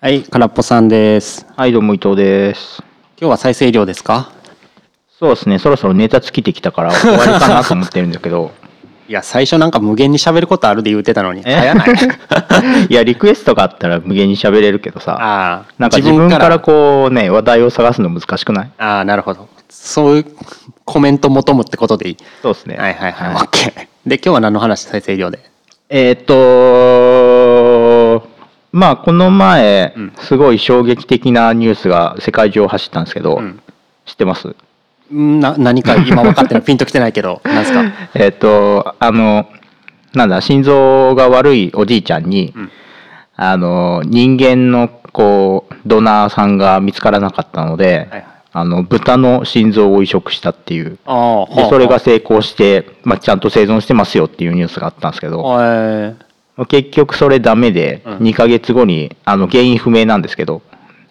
はい、空っぽさんです。はい、どうも伊藤です。今日は再生量ですか？そうですね、そろそろネタ尽きてきたから終わりかなと思ってるんだけど、いや、最初なんか無限に喋ることあるで言うてたのに、え？早ない。いや、リクエストがあったら無限に喋れるけどさ、ああ、なんか自分からこうね、話題を探すの難しくない？ああ、なるほど。そういうコメント求むってことでいい？そうですね。はいはいはい、オッケー。で、今日は何の話、再生量で。えーっと、まあ、この前、うん。すごい衝撃的なニュースが世界中を走ったんですけど、うん。知ってます？んな何か今分かってないピンときてないけど 何ですか？えーっと、あの、なんだ、心臓が悪いおじいちゃんに、うん。あの人間のこうドナーさんが見つからなかったので、はいはい。あの豚の心臓を移植したっていう。ああでそれが成功して、まあ、ちゃんと生存してますよっていうニュースがあったんですけど。え結局それダメでうん。2ヶ月後にあの原因不明なんですけど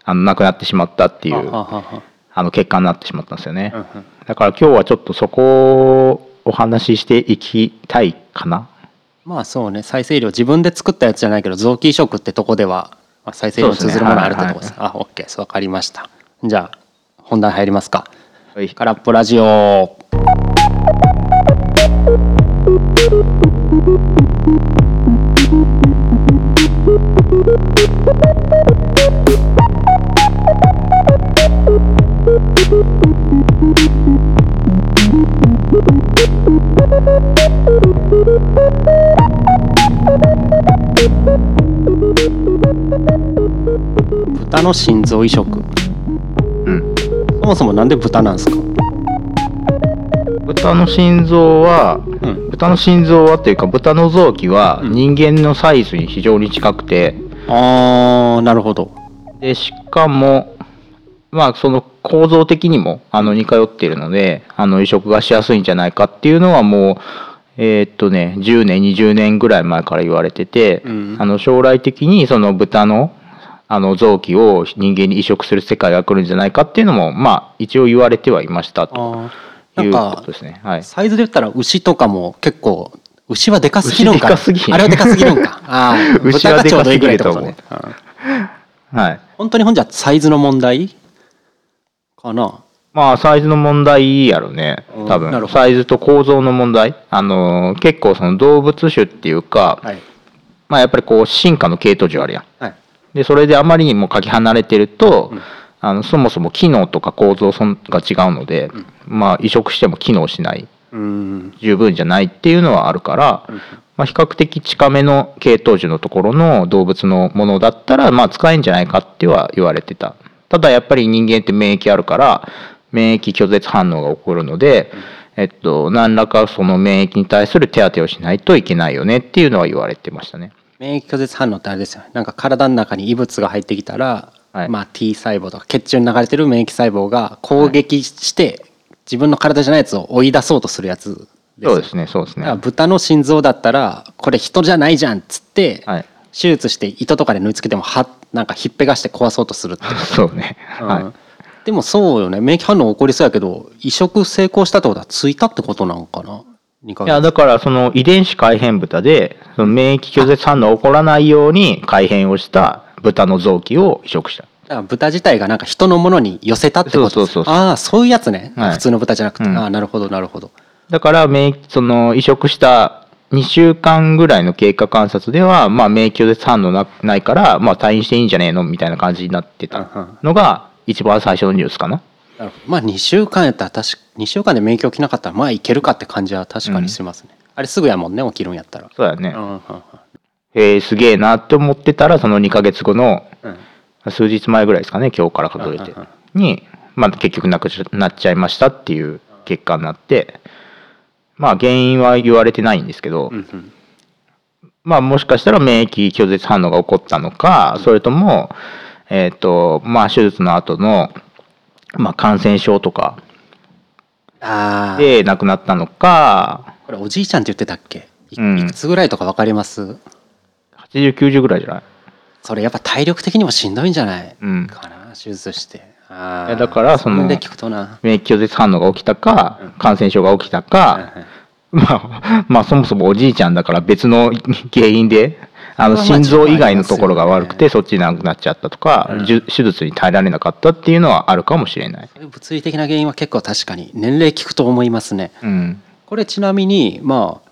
あの亡くなってしまったっていうあの結果になってしまったんですよね。うんうん。だから今日はちょっとそこをお話ししていきたいかな。まあそうね再生量自分で作ったやつじゃないけど臓器移植ってとこでは、まあ、再生量に通ずるものあるってとこです。あオッケー分かりました。じゃあ本題入りますか。はい。空っぽラジオ豚の心臓移植。うん。そもそもなんで豚なんですか？豚の心臓はうん。豚の心臓はっていうか豚の臓器はうん。人間のサイズに非常に近くて。あーなるほど。でしかもまあその構造的にもあの似通っているのであの移植がしやすいんじゃないかっていうのはもうえーっとね10年20年ぐらい前から言われてて、うん。あの将来的にその豚のあの臓器を人間に移植する世界が来るんじゃないかっていうのもまあ一応言われてはいましたということですね。はい。サイズで言ったら牛とかも結構牛はでかすぎるんかあれはでかすぎるんか。ああ牛はでかすぎことねるう。んはい。本当にほんじゃサイズの問題かな？まあサイズの問題やろね。うん多分。サイズと構造の問題。あのー結構その動物種っていうか、はい。まあやっぱりこう進化の系統樹あるやん。はいでそれであまりにもかけ離れてると、うん。あのそもそも機能とか構造そんが違うので、まあ移植しても機能しない。うん。十分じゃないっていうのはあるから、うん。まあ、比較的近めの系統樹のところの動物のものだったらまあ使えんじゃないかっては言われてた。ただやっぱり人間って免疫あるから免疫拒絶反応が起こるので、えっと、何らかその免疫に対する手当てをしないといけないよねっていうのは言われてましたね免疫拒絶反応ってあれですよなんか体の中に異物が入ってきたら、はい。まあ T 細胞とか血中に流れてる免疫細胞が攻撃して、自分の体じゃないやつを追い出そうとするやつですよ。そうですねそうですね。豚の心臓だったらこれ人じゃないじゃんっつって、はい手術して糸とかで縫い付けてもはなんかひっぺがして壊そうとするっていう。そうね、うん。はい。でもそうよね。免疫反応起こりそうやけど移植成功したってことはついたってことなんかな？2ヶいや月だからその遺伝子改変豚でその免疫拒絶反応が起こらないように改変をした豚の臓器を移植した。だから豚自体がなんか人のものに寄せたってことですそうそうそうそう。ああそういうやつね、はい。普通の豚じゃなくて、うん。ああなるほどなるほど。だから免疫その移植した2週間ぐらいの経過観察では、まあ、免疫拒絶反応なないから、まあ、退院していいんじゃねえの？みたいな感じになってたのが一番最初のニュースかな。なるほど。まあ2週間やったら確か2週間で免疫起きなかったらまあいけるかって感じは確かにしますね、あれすぐやもんね起きるんやったら、そうだよね。う。んうんうん。えー、すげえなって思ってたらその2ヶ月後のうん。数日前ぐらいですかね今日から数えて。うんうんに、まあ、結局なくなっちゃいましたっていう結果になってまあ原因は言われてないんですけど、うんうん。まあもしかしたら免疫拒絶反応が起こったのか、それとも、えっ、と、まあ手術の後の、まあ感染症とかで亡くなったのか、これおじいちゃんって言ってたっけ？い,、うん。くつぐらいとか分かります？80、90ぐらいじゃない？それやっぱ体力的にもしんどいんじゃない、うん。かな手術して。あだからその免疫拒絶反応が起きたか、感染症が起きたか、まあ、まあそもそもおじいちゃんだから別の原因であの心臓以外のところが悪くてそっちなくなっちゃったとか、うん。手術に耐えられなかったっていうのはあるかもしれない。物理的な原因は結構確かに年齢聞くと思いますね。うん、これちなみにまあ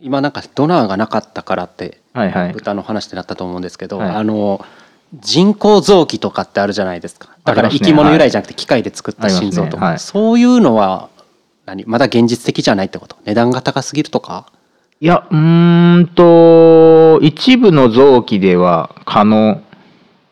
今なんかドナーがなかったからってはいはい。豚の話ってなったと思うんですけど、はい。あの人工臓器とかってあるじゃないですか。だから生き物由来じゃなくて機械で作った心臓とか、ね。はい。そういうのは何まだ現実的じゃないってこと？値段が高すぎるとか？いやうーんと一部の臓器では可能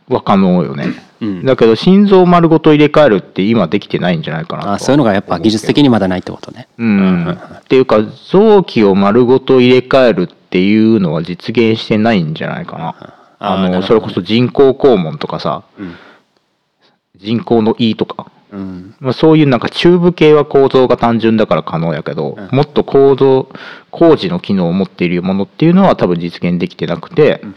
は可能よね。うん。だけど心臓丸ごと入れ替えるって今できてないんじゃないかなあそういうのがやっぱ技術的にまだないってことね。うん、っていうか臓器を丸ごと入れ替えるっていうのは実現してないんじゃないかな。あのあーなるほどそれこそ人工肛門とかさ。うん、人工の胃とか、うん、まあ、そういうなんかチューブ系は構造が単純だから可能やけど、うん。もっと構造工事の機能を持っているものっていうのは多分実現できてなくて、うん。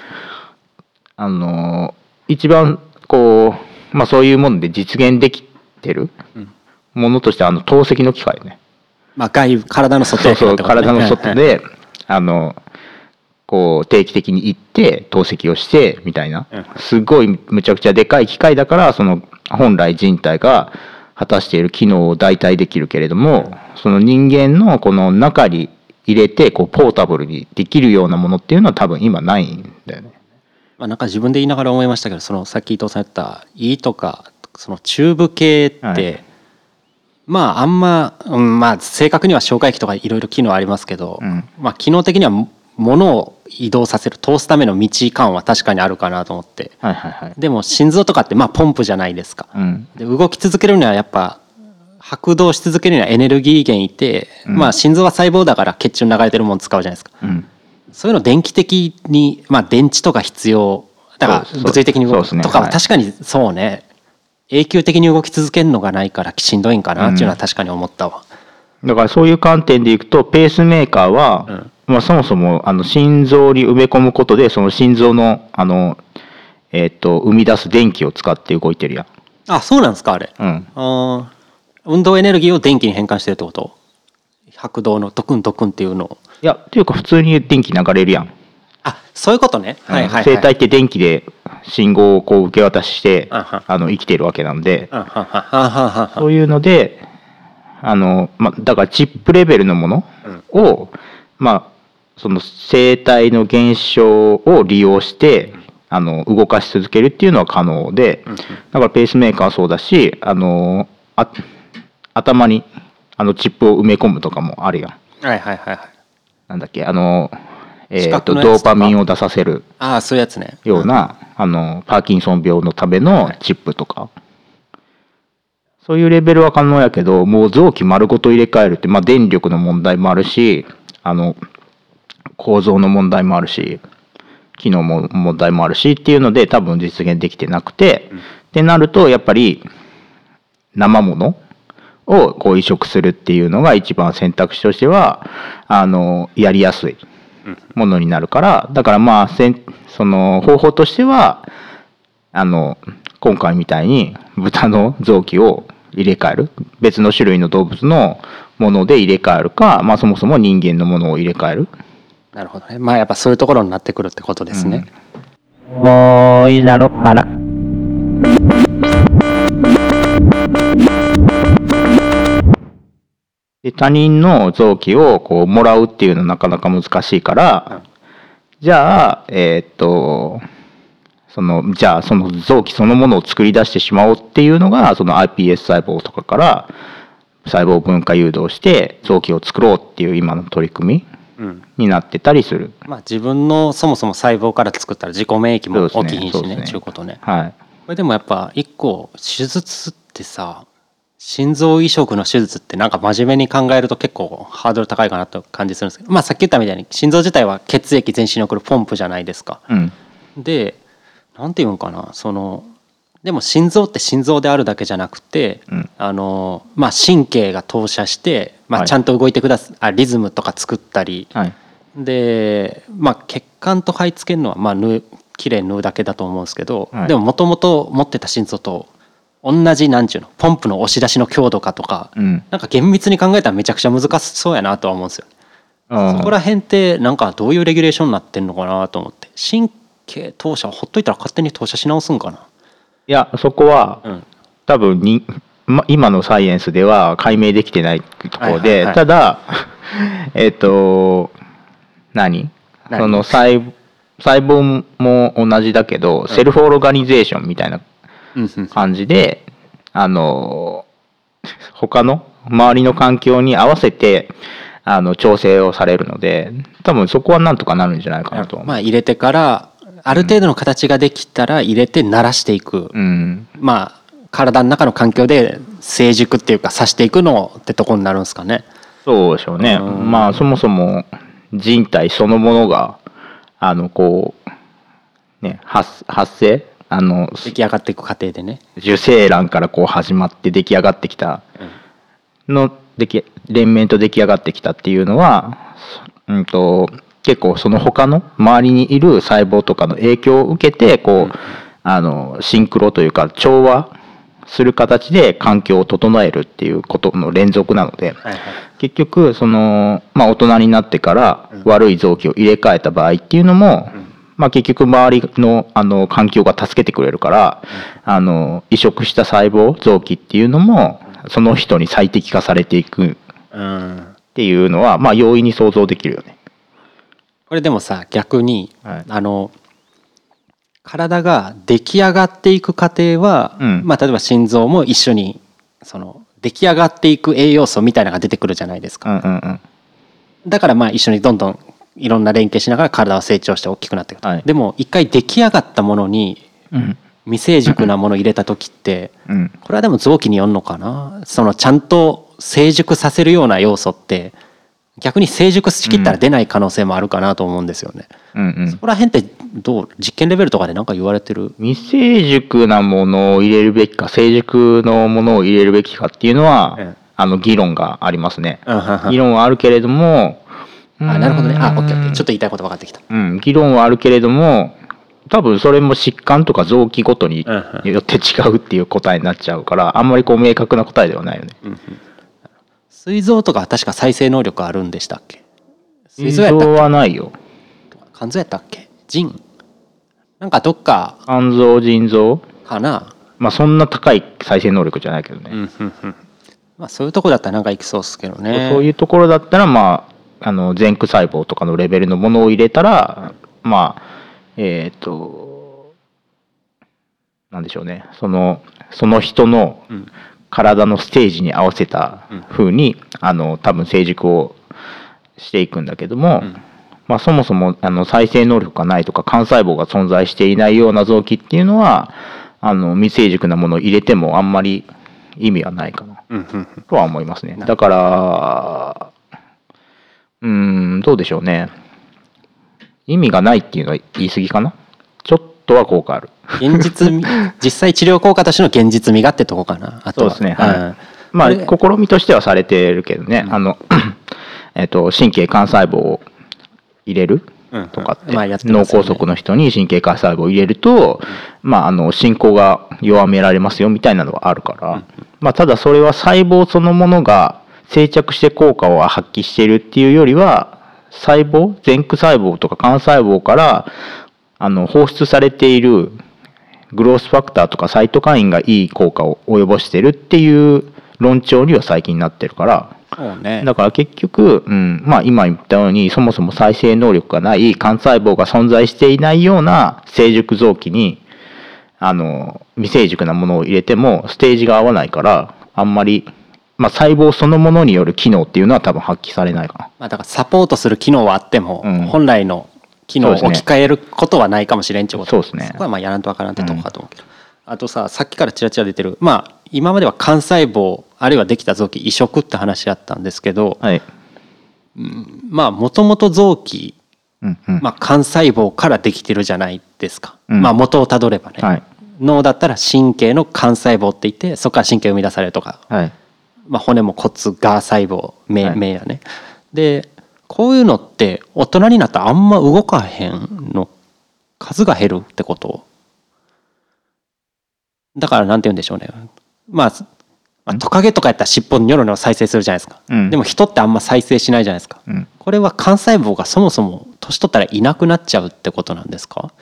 あの一番こう、まあ、そういうもので実現できてるうん。ものとしてあの透析の機械ね。まあ外部体の外そうそうやけどってことね体の外であのこう定期的に行って透析をしてみたいな。うん。すごいむちゃくちゃでかい機械だからその本来人体が果たしている機能を代替できるけれどもその人間のこの中に入れてこうポータブルにできるようなものっていうのは多分今ないんだよね。まあ、なんか自分で言いながら思いましたけどそのさっき伊藤さん言った胃とかそのチューブ系って、はいまああんま、うん、まあ正確には消化液とかいろいろ機能ありますけど、うんまあ機能的にはも物を移動させる通すための道感は確かにあるかなと思って。はいはいはい。でも心臓とかってまあポンプじゃないですか。うん。で動き続けるにはやっぱ拍動し続けるにはエネルギー源いて、うん。まあ心臓は細胞だから血中に流れてるもの使うじゃないですか。うん。そういうの電気的に、まあ、電池とか必要。だから物理的に動く。とかははい。確かにそうね。永久的に動き続けるのがないからしんどいんかなっていうのは確かに思ったわ。だからそういう観点でいくとペースメーカーは、うんまあ、そもそもあの心臓に埋め込むことでその心臓のあの、えー、と生み出す電気を使って動いてるやん。あそうなんですかあれ。うん、あー運動エネルギーを電気に変換してるってこと？拍動のドクンドクンっていうのをいやっていうか普通に電気流れるやん。あそういうことね。はいはいはい。生体って電気で信号をこう受け渡ししてあはあの生きてるわけなんであははははははそういうのであの、まあ、だからチップレベルのものを、まあ、その生体の現象を利用してあの動かし続けるっていうのは可能でだからペースメーカーはそうだしあのあ頭にあのチップを埋め込むとかもあるやん。はいはいはいはい。なんだっけあの、え四ー、ととかドーパミンを出させるああそういうやつね。ような、あのパーキンソン病のためのチップとか、そういうレベルは可能やけどもう臓器丸ごと入れ替えるって、まあ、電力の問題もあるしあの構造の問題もあるし機能も問題もあるしっていうので多分実現できてなくて、ってなるとやっぱり生ものをこう移植するっていうのが一番選択肢としてはあのやりやすいものになるからだからまあせんその方法としてはあの今回みたいに豚の臓器を入れ替える別の種類の動物のもので入れ替えるか、まあ、そもそも人間のものを入れ替えるなるほどね。まあやっぱそういうところになってくるってことですね。もういいだろあらで他人の臓器をこうもらうっていうのはなかなか難しいから、じゃあえーっとそのじゃあその臓器そのものを作り出してしまおうっていうのがその iPS 細胞とかから細胞分化誘導して臓器を作ろうっていう今の取り組み。になってたりする。まあ自分のそもそも細胞から作ったら自己免疫も起きひんしねちゅうことね。はいこれでもやっぱ一個手術ってさ心臓移植の手術ってなんか真面目に考えると結構ハードル高いかなと感じするんですけどまあさっき言ったみたいに心臓自体は血液全身に送るポンプじゃないですか。うんでなんていうんかなそのでも心臓って心臓であるだけじゃなくて、うん。あのまあ、神経が投射して、まあ、はい。ちゃんと動いてくださ、あリズムとか作ったり。はい。で、まあ、血管と肺つけるのはまあ縫う綺麗に縫うだけだと思うんですけど、はい。でももともと持ってた心臓と同じなんちゅうのポンプの押し出しの強度かとか、うん。なんか厳密に考えたらめちゃくちゃ難しそうやなとは思うんですよ。そこら辺ってなんかどういうレギュレーションになってんのかなと思って。神経投射ほっといたら勝手に投射し直すんかないやそこはうん。多分に、ま、今のサイエンスでは解明できてないところで、はいはいはい。ただ えっと何？何？その細細胞も同じだけど、セルフオーガニゼーションみたいなうんうん。感じであの他の周りの環境に合わせてあの調整をされるので多分そこはなんとかなるんじゃないかなとまあ入れてからある程度の形ができたら入れて慣らしていく、うん、まあ体の中の環境で成熟っていうか刺していくのってとこになるんですかね。そうでしょうね。うん。まあそもそも人体そのものがあのこうね発発生？あの出来上がっていく過程でね。受精卵からこう始まって出来上がってきた。の出来連綿と出来上がってきたっていうのは、うんと結構その他の周りにいる細胞とかの影響を受けてこう、あのシンクロというか調和する形で環境を整えるっていうことの連続なので。はいはい。結局その、まあ、大人になってから悪い臓器を入れ替えた場合っていうのも、まあ、結局周りのあの環境が助けてくれるから、あの移植した細胞臓器っていうのもその人に最適化されていくうん。っていうのは、まあ、容易に想像できるよね。これでもさ逆に、はい。あの体が出来上がっていく過程は、うん。まあ、例えば心臓も一緒にその出来上がっていく栄養素みたいなのが出てくるじゃないですうか、んうんうん。だからまあ一緒にどんどんいろんな連携しながら体は成長して大きくなっていくと、はい。でも一回出来上がったものにうん。未成熟なものを入れた時ってうん。これはでも臓器によるのかな？そのちゃんと成熟させるような要素って逆に成熟しきったら出ない可能性もあるかなと思うんですよね。うん。うんそこら辺ってどう実験レベルとかで何か言われてる？未成熟なものを入れるべきか成熟のものを入れるべきかっていうのは、ええ。あの議論がありますね。うんうんうん。議論はあるけれどもあなるほどね。あオッケーオッケー。ちょっとと言いたいこと分かってきた。うん、議論はあるけれども多分それも疾患とか臓器ごとにうんうん。よって違うっていう答えになっちゃうからあんまりこう明確な答えではないよね。膵臓とかは確か再生能力あるんでしたっけ？膵腎臓やったっ臓はないよ。け肝臓やったっけ？腎。なんかどっか肝臓腎臓？かな、まあそんな高い再生能力じゃないけどね。うんうんうん。まあ、そういうとこだったらなんかいきそうっすけどね。そういうところだったらまああの前駆細胞とかのレベルのものを入れたらまあえっ、となんでしょうね。そのその人のうん体のステージに合わせた風に、あの多分成熟をしていくんだけども、うん。まあ、そもそもあの再生能力がないとか幹細胞が存在していないような臓器っていうのはあの未成熟なものを入れてもあんまり意味はないかな。うんうんうん。とは思いますね。だからうーんどうでしょうね。意味がないっていうのは言い過ぎかな。ちょっとは効果ある。現実味？実際治療効果としての現実味がってとこかな。あとは。そうですね。はい。うん。まあ試みとしてはされてるけどね、あのえっと神経幹細胞を入れるうん。とかって、まあやって脳ますよね。梗塞の人に神経幹細胞を入れると、まあ、あの進行が弱められますよみたいなのはあるから、まあ、ただそれは細胞そのものが定着して効果を発揮しているっていうよりは細胞前駆細胞とか幹細胞からあの放出されているグロースファクターとかサイトカインがいい効果を及ぼしてるっていう論調には最近なってるから。ね。だから結局、うんまあ、今言ったようにそもそも再生能力がない幹細胞が存在していないような成熟臓器にあの未成熟なものを入れてもステージが合わないからあんまり、まあ、細胞そのものによる機能っていうのは多分発揮されないかな。まあ、だからサポートする機能はあっても、うん。本来の機能を置き換えることはないかもしれんってこと。そうですね。そこはまあやらんとわからんってとこかと思うけど、あとささっきからちらちら出てる。まあ今までは幹細胞あるいはできた臓器移植って話あったんですけど、はい。まあもともと臓器、うんうん。まあ、幹細胞からできてるじゃないですか、うん。まあ元をたどればね、はい。脳だったら神経の幹細胞って言ってそこから神経生み出されるとか。はい。まあ、骨も骨が細胞目,、はい。目やね。でこういうのって大人になったらあんま動かへんの数が減るってこと？だからなんて言うんでしょうね。まあまあ、トカゲとかやったら尻尾ニョロニョロ再生するじゃないですか、うん。でも人ってあんま再生しないじゃないですか、うん。これは幹細胞がそもそも年取ったらいなくなっちゃうってことなんですか？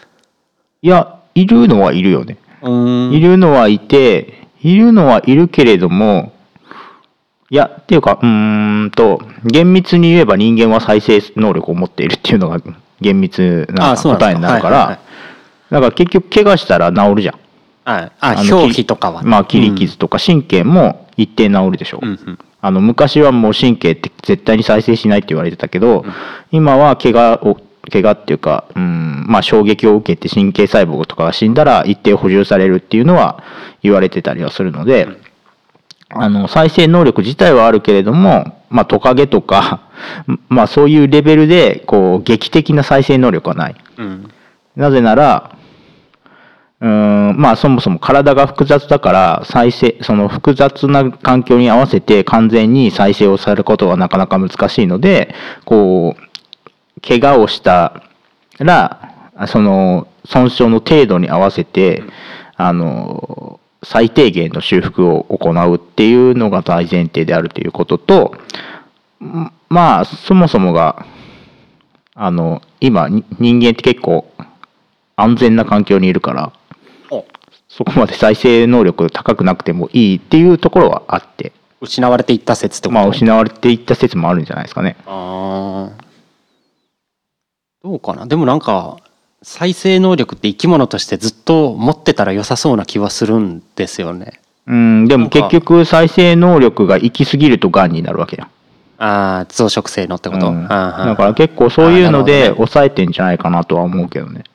いやいるのはいるよね。いるのはいているのはいるけれどもいやっていうかうーんと厳密に言えば人間は再生能力を持っているっていうのが厳密な答えになるかはいはいだから結局怪我したら治るじゃん。はい、あの表皮とかは。ね、まあ切り傷とか神経も一定治るでしょ、うあの昔はもう神経って絶対に再生しないって言われてたけど、今は怪我を怪我っていうか、うんまあ、衝撃を受けて神経細胞とかが死んだら一定補充されるっていうのは言われてたりはするので、あの再生能力自体はあるけれども、まあ、トカゲとか、まあ、そういうレベルでこう劇的な再生能力はない。うんなぜなら、うーん、まあそもそも体が複雑だから、再生、その複雑な環境に合わせて完全に再生をされることはなかなか難しいので、こう、怪我をしたら、その損傷の程度に合わせて、あの、最低限の修復を行うっていうのが大前提であるということと、んまあそもそもが、あの、今に人間って結構安全な環境にいるからお。そこまで再生能力高くなくてもいいっていうところはあって失われていった説と？まあ失われていった説もあるんじゃないですかね。あー。どうかな？でもなんか再生能力って生き物としてずっと持ってたら良さそうな気はするんですよね。うんでも結局再生能力が行き過ぎるとがんになるわけじゃん。ああ増殖性のってこと、うん。だから結構そういうので抑えてんじゃないかなとは思うけどね。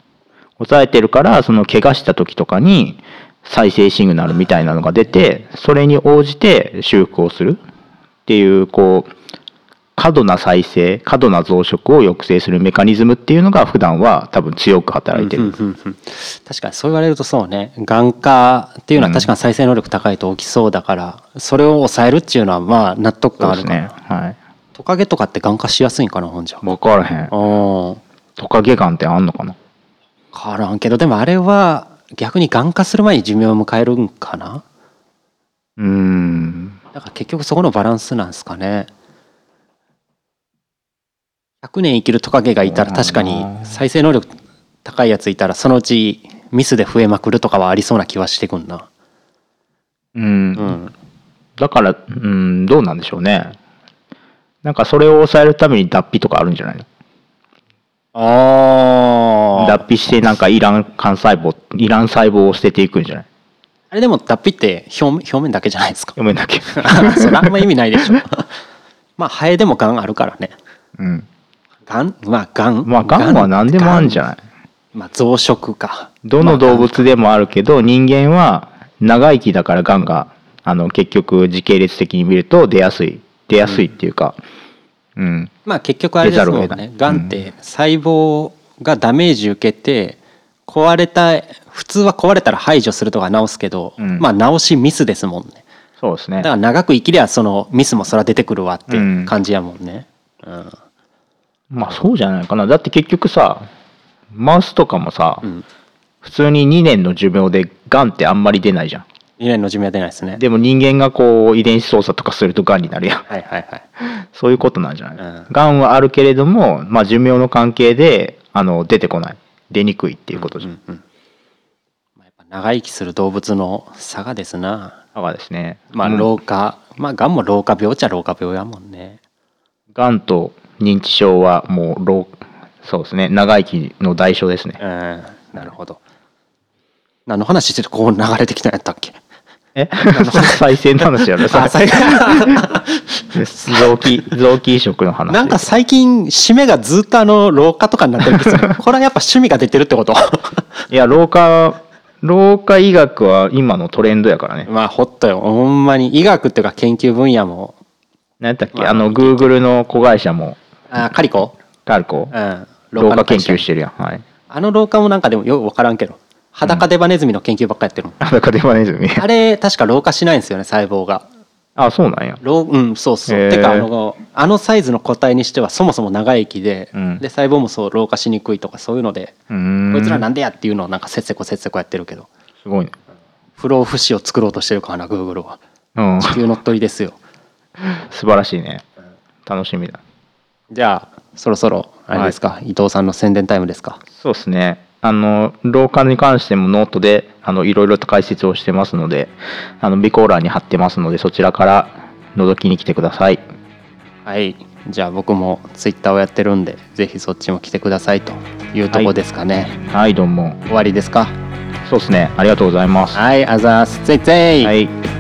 抑えてるからその怪我した時とかに再生シグナルみたいなのが出てそれに応じて修復をするっていうこう過度な再生過度な増殖を抑制するメカニズムっていうのが普段は多分強く働いてる、うんうんうんうん。確かにそう言われるとそうね。眼科っていうのは確かに再生能力高いと起きそうだから、それを抑えるっていうのはまあ納得感あるかな、ね。はい。トカゲとかって眼科しやすいんかなほんじゃ。分からへん。うん。トカゲガンってあんのかな？分からんけどでもあれは逆に眼科する前に寿命を迎えるんかな？うーん。だから結局そこのバランスなんですかね100年生きるトカゲがいたら確かに再生能力高いやついたらそのうちミスで増えまくるとかはありそうな気はしてくんな。うん。うん。だから、うん、どうなんでしょうね。なんかそれを抑えるために脱皮とかあるんじゃない？のあ脱皮してなんかいらん幹細胞、いらん細胞を捨てていくんじゃない？あれでも脱皮って表面表面だけじゃないですか。読めんだっけ。それあんま意味ないでしょ。まあハエでもガンあるからね。うん。ガンまあガンまあ、がんは何でもあるんじゃない？まあ増殖か。どの動まあ物でもあるけど、人間は長生きだからがんが、あの、結局時系列的に見ると出やすい。出やすいっていうか、うん。まあ結局あれですもんね。がんって細胞がダメージ受けて壊れた普通は壊れたら排除するとか治すけど、うん。まあ治しミスですもんね。そうですね。だか。ら長く生きりゃそのミスもそら出てくるわってうん。感じやもんね、うんまあそうじゃないかな。だって結局さ、マウスとかもさ、うん。普通に2年の寿命でがんってあんまり出ないじゃん。2年の寿命は出ないですね。でも人間がこう遺伝子操作とかするとがんになるやん。はいはいはい。そういうことなんじゃない、うん。がんはあるけれども、まあ、寿命の関係であの出てこない。出にくいっていうことじゃん。うんうんまあ、やっぱ長生きする動物の差がですな。だからですね、まあうん。老化、まあがんも老化病っちゃ老化病やもんね。がんと認知症はもう老そうですね長生きの代償ですね。うんなるほど。何の話しててこう流れてきたんやったっけ？え？再生の話やろあ最 臓器臓器移植の話。なんか最近締めがずっとあの老化とかになってるんですよね。これはやっぱ趣味が出てるってこと？いや老化老化医学は今のトレンドやからね。まあほっとよ。ほんまに医学っていうか研究分野も。何やったっけ、まああのグーグルの子会社もあカリコ？ガルコ。うん。老化研究してるやん。はい。あの老化もなんかでもよく分からんけど裸デバネズミの研究ばっかやってるの、あだからデバネズミ。あれ確か老化しないんですよね細胞が。あそうなんや。老うんそうそう、てかあのあのサイズの個体にしてはそもそも長生きで、うん。で細胞もそう老化しにくいとかそういうので、こいつらなんでやっていうのをなんかせっせこせっせこやってるけど。すごいね。不老不死を作ろうとしてるからなグーグルは。うん。地球乗っ取りですよ。素晴らしいね。楽しみだじゃあそろそろあれですか、伊藤さんの宣伝タイムですか？そうですね。あの老化に関してもノートであのいろいろと解説をしてますのであの備考欄に貼ってますのでそちらから覗きに来てください。はい。じゃあ僕もツイッターをやってるんでぜひそっちも来てくださいというとこですかね、はいどうも。終わりですか？そうですね。ありがとうございます。はいあざーす。ついつい。はい